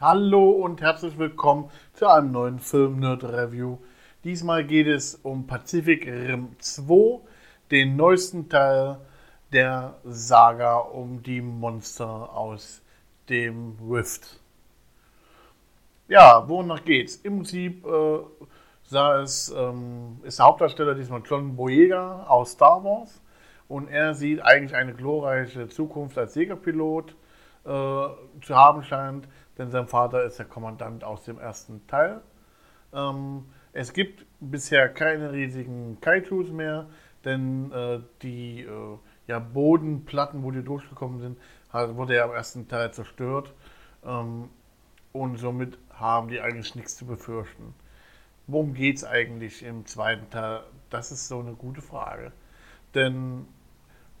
Hallo und herzlich willkommen zu einem neuen Film Nerd Review. Diesmal geht es um Pacific Rim 2, den neuesten Teil der Saga um die Monster aus dem Rift. Ja, wonach geht's? Im Prinzip äh, sah es, ähm, ist der Hauptdarsteller diesmal John Boyega aus Star Wars und er sieht eigentlich eine glorreiche Zukunft als Jägerpilot äh, zu haben scheint denn sein Vater ist der Kommandant aus dem ersten Teil. Ähm, es gibt bisher keine riesigen Kaijus mehr, denn äh, die äh, ja, Bodenplatten, wo die durchgekommen sind, hat, wurde ja im ersten Teil zerstört. Ähm, und somit haben die eigentlich nichts zu befürchten. Worum geht es eigentlich im zweiten Teil? Das ist so eine gute Frage. Denn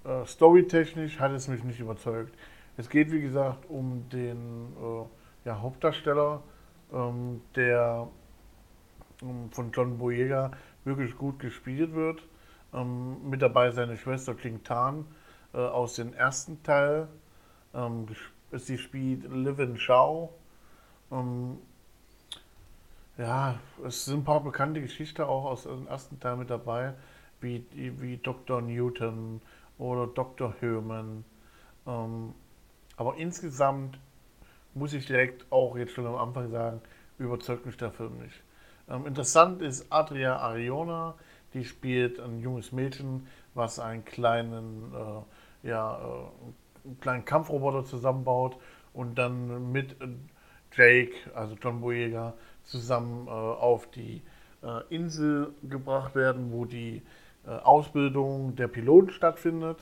äh, storytechnisch hat es mich nicht überzeugt. Es geht, wie gesagt, um den äh, ja, Hauptdarsteller, ähm, der ähm, von John Boyega wirklich gut gespielt wird. Ähm, mit dabei seine Schwester Kling Tan äh, aus dem ersten Teil. Ähm, sie spielt Livin Shao. Ähm, ja, es sind ein paar bekannte Geschichten auch aus dem ersten Teil mit dabei, wie, wie Dr. Newton oder Dr. Herman. Aber insgesamt muss ich direkt auch jetzt schon am Anfang sagen, überzeugt mich der Film nicht. Ähm, interessant ist Adria Ariona, die spielt ein junges Mädchen, was einen kleinen, äh, ja, äh, einen kleinen Kampfroboter zusammenbaut und dann mit Jake, also John Boyega, zusammen äh, auf die äh, Insel gebracht werden, wo die äh, Ausbildung der Piloten stattfindet.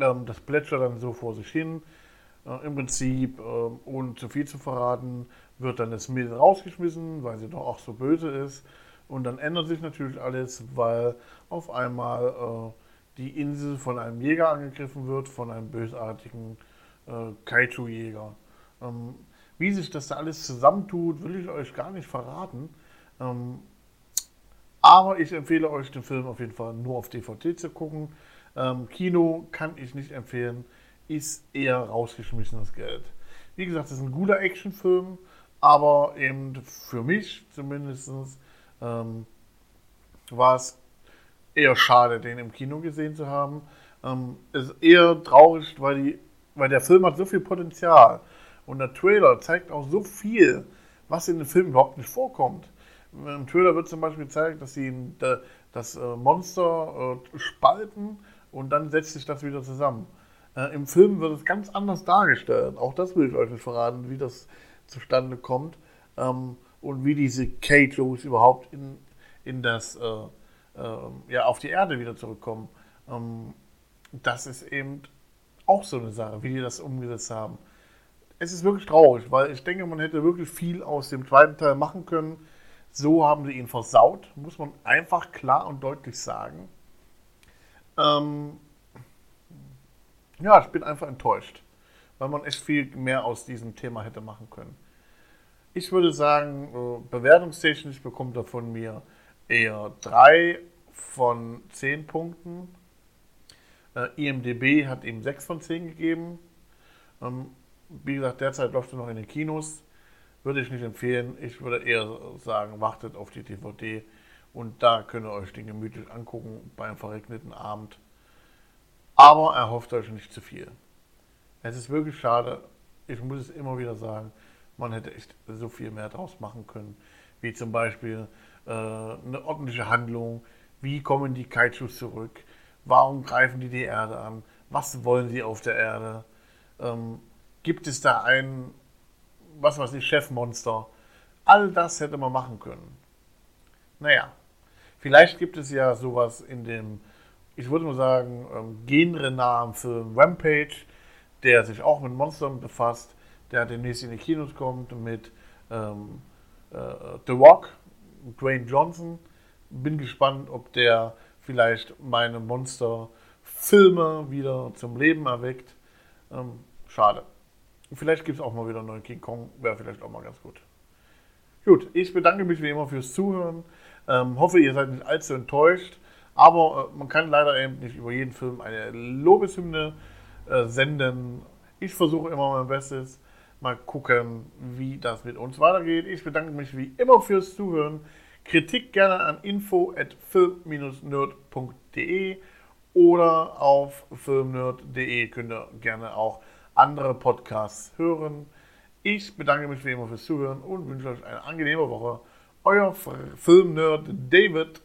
Ähm, das plätschert dann so vor sich hin. Äh, Im Prinzip, äh, ohne zu viel zu verraten, wird dann das Mädel rausgeschmissen, weil sie doch auch so böse ist. Und dann ändert sich natürlich alles, weil auf einmal äh, die Insel von einem Jäger angegriffen wird, von einem bösartigen äh, Kaiju-Jäger. Ähm, wie sich das da alles zusammentut, will ich euch gar nicht verraten. Ähm, aber ich empfehle euch den Film auf jeden Fall nur auf DVD zu gucken. Ähm, Kino kann ich nicht empfehlen ist eher rausgeschmissenes Geld. Wie gesagt, es ist ein guter Actionfilm, aber eben für mich zumindest ähm, war es eher schade, den im Kino gesehen zu haben. Ähm, ist eher traurig, weil, die, weil der Film hat so viel Potenzial und der Trailer zeigt auch so viel, was in dem Film überhaupt nicht vorkommt. Im Trailer wird zum Beispiel gezeigt, dass sie das äh, Monster äh, spalten und dann setzt sich das wieder zusammen. Äh, Im Film wird es ganz anders dargestellt. Auch das will ich euch nicht verraten, wie das zustande kommt ähm, und wie diese Kate-Los überhaupt in, in das, äh, äh, ja, auf die Erde wieder zurückkommen. Ähm, das ist eben auch so eine Sache, wie die das umgesetzt haben. Es ist wirklich traurig, weil ich denke, man hätte wirklich viel aus dem zweiten Teil machen können. So haben sie ihn versaut, muss man einfach klar und deutlich sagen. Ähm, ja, ich bin einfach enttäuscht, weil man echt viel mehr aus diesem Thema hätte machen können. Ich würde sagen, äh, bewertungstechnisch bekommt er von mir eher 3 von 10 Punkten. Äh, IMDB hat ihm 6 von 10 gegeben. Ähm, wie gesagt, derzeit läuft er noch in den Kinos. Würde ich nicht empfehlen. Ich würde eher sagen, wartet auf die DVD und da könnt ihr euch den gemütlich angucken bei einem verregneten Abend. Aber erhofft euch nicht zu viel. Es ist wirklich schade. Ich muss es immer wieder sagen. Man hätte echt so viel mehr draus machen können. Wie zum Beispiel äh, eine ordentliche Handlung. Wie kommen die Kaijus zurück? Warum greifen die die Erde an? Was wollen sie auf der Erde? Ähm, gibt es da ein, was weiß ich, Chefmonster? All das hätte man machen können. Naja, vielleicht gibt es ja sowas in dem ich würde mal sagen, ähm, genrenahen Film Rampage, der sich auch mit Monstern befasst, der demnächst in die Kinos kommt mit ähm, äh, The Rock, Dwayne Johnson. Bin gespannt, ob der vielleicht meine Monster-Filme wieder zum Leben erweckt. Ähm, schade. Vielleicht gibt es auch mal wieder einen neuen King Kong, wäre vielleicht auch mal ganz gut. Gut, ich bedanke mich wie immer fürs Zuhören. Ähm, hoffe, ihr seid nicht allzu enttäuscht. Aber äh, man kann leider eben nicht über jeden Film eine Lobeshymne äh, senden. Ich versuche immer mein Bestes. mal gucken, wie das mit uns weitergeht. Ich bedanke mich wie immer fürs Zuhören. Kritik gerne an info at film-nerd.de oder auf filmnerd.de könnt ihr gerne auch andere Podcasts hören. Ich bedanke mich wie immer fürs Zuhören und wünsche euch eine angenehme Woche. Euer Filmnerd David.